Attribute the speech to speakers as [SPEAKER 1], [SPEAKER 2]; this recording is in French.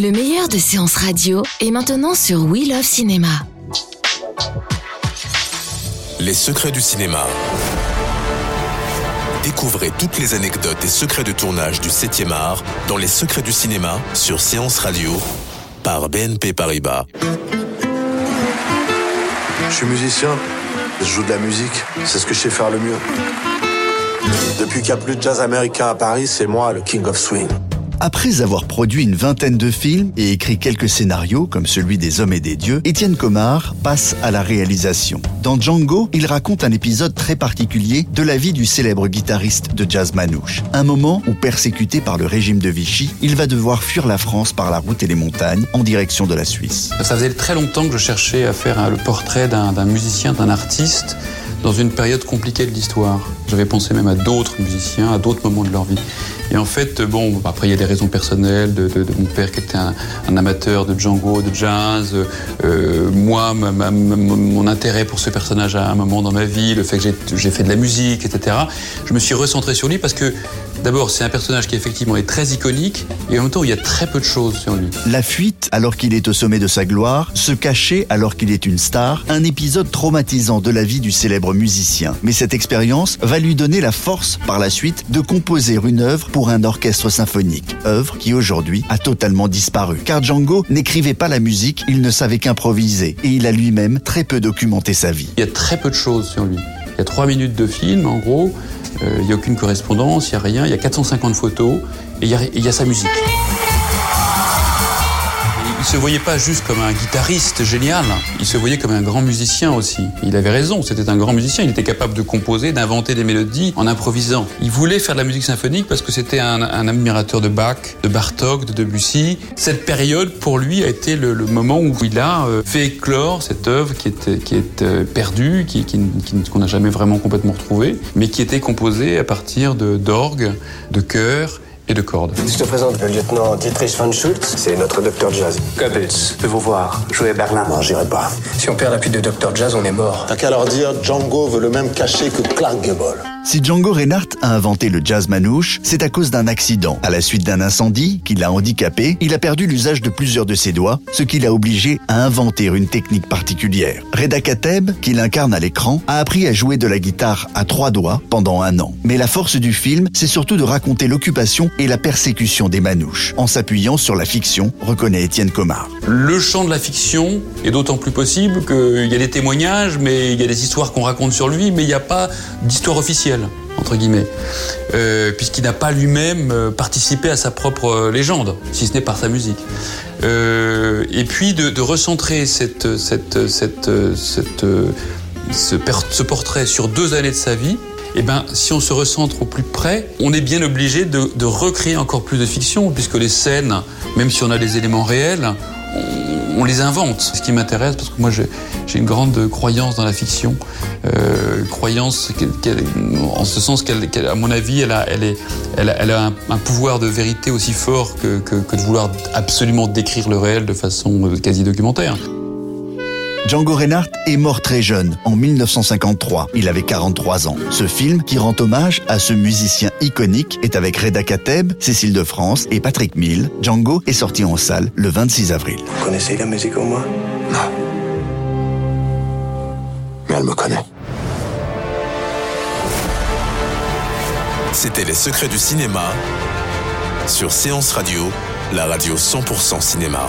[SPEAKER 1] Le meilleur de séances radio est maintenant sur We Love Cinéma.
[SPEAKER 2] Les secrets du cinéma. Découvrez toutes les anecdotes et secrets de tournage du 7e art dans Les secrets du cinéma sur Séance Radio par BNP Paribas.
[SPEAKER 3] Je suis musicien, je joue de la musique, c'est ce que je sais faire le mieux. Depuis qu'il n'y a plus de jazz américain à Paris, c'est moi le King of Swing.
[SPEAKER 4] Après avoir produit une vingtaine de films et écrit quelques scénarios comme celui des Hommes et des Dieux, Étienne Comard passe à la réalisation. Dans Django, il raconte un épisode très particulier de la vie du célèbre guitariste de jazz manouche. Un moment où, persécuté par le régime de Vichy, il va devoir fuir la France par la route et les montagnes en direction de la Suisse.
[SPEAKER 5] Ça faisait très longtemps que je cherchais à faire le portrait d'un musicien, d'un artiste dans une période compliquée de l'histoire. J'avais pensé même à d'autres musiciens, à d'autres moments de leur vie. Et en fait, bon, après il y a des raisons personnelles de, mon père qui était un, amateur de Django, de jazz. Euh, moi, mon intérêt pour ce personnage à un moment dans ma vie, le fait que j'ai fait de la musique, etc. Je me suis recentré sur lui parce que D'abord, c'est un personnage qui effectivement est très iconique et en même temps, il y a très peu de choses sur lui.
[SPEAKER 4] La fuite, alors qu'il est au sommet de sa gloire, se cacher alors qu'il est une star, un épisode traumatisant de la vie du célèbre musicien. Mais cette expérience va lui donner la force, par la suite, de composer une œuvre pour un orchestre symphonique. Œuvre qui aujourd'hui a totalement disparu. Car Django n'écrivait pas la musique, il ne savait qu'improviser. Et il a lui-même très peu documenté sa vie.
[SPEAKER 5] Il y a très peu de choses sur lui. Il y a trois minutes de film, en gros. Euh, il n'y a aucune correspondance, il n'y a rien. Il y a 450 photos et il y a sa musique il se voyait pas juste comme un guitariste génial, il se voyait comme un grand musicien aussi. Il avait raison, c'était un grand musicien, il était capable de composer, d'inventer des mélodies en improvisant. Il voulait faire de la musique symphonique parce que c'était un, admirateur de Bach, de Bartok, de Debussy. Cette période, pour lui, a été le, moment où il a euh, fait éclore cette œuvre qui est, qui est euh, perdue, qui, qu'on n'a jamais vraiment complètement retrouvée, mais qui était composée à partir d'orgues, de chœurs de cordes.
[SPEAKER 6] Je te présente le lieutenant Dietrich von Schultz, c'est notre docteur jazz.
[SPEAKER 7] Goebbels peut vous voir jouer à Berlin.
[SPEAKER 6] Non, j'irai pas.
[SPEAKER 7] Si on perd l'appui de docteur jazz, on est mort.
[SPEAKER 3] T'as qu'à leur dire Django veut le même cachet que Clark Gable.
[SPEAKER 4] Si Django Reinhardt a inventé le jazz manouche, c'est à cause d'un accident. À la suite d'un incendie qui l'a handicapé, il a perdu l'usage de plusieurs de ses doigts, ce qui l'a obligé à inventer une technique particulière. Reda Kateb, qui l'incarne à l'écran, a appris à jouer de la guitare à trois doigts pendant un an. Mais la force du film, c'est surtout de raconter l'occupation et la persécution des manouches, en s'appuyant sur la fiction, reconnaît Étienne Comard.
[SPEAKER 5] Le champ de la fiction est d'autant plus possible qu'il y a des témoignages, mais il y a des histoires qu'on raconte sur lui, mais il n'y a pas d'histoire officielle entre guillemets, euh, puisqu'il n'a pas lui-même euh, participé à sa propre euh, légende, si ce n'est par sa musique. et puis de, recentrer ce, portrait sur deux années de sa vie, eh ben, si on se recentre au plus près, on est bien obligé de, recréer encore plus de fiction, puisque les scènes, même si on a des éléments réels, on, les invente. Ce qui m'intéresse, parce que moi j'ai une grande croyance dans la fiction, euh, croyance en ce sens qu'elle, à mon avis, elle a, un, pouvoir de vérité aussi fort que de vouloir absolument décrire le réel de façon euh, quasi documentaire.
[SPEAKER 4] Django Reinhardt est mort très jeune, en 1953. Il avait 43 ans. Ce film, qui rend hommage à ce musicien iconique, est avec Reda Kateb, Cécile de France et Patrick Mill. Django est sorti en salle le 26 avril.
[SPEAKER 6] Vous connaissez la musique au moins
[SPEAKER 3] Non. Mais elle me connaît.
[SPEAKER 2] C'était Les Secrets du Cinéma sur Séance Radio, la radio 100% cinéma.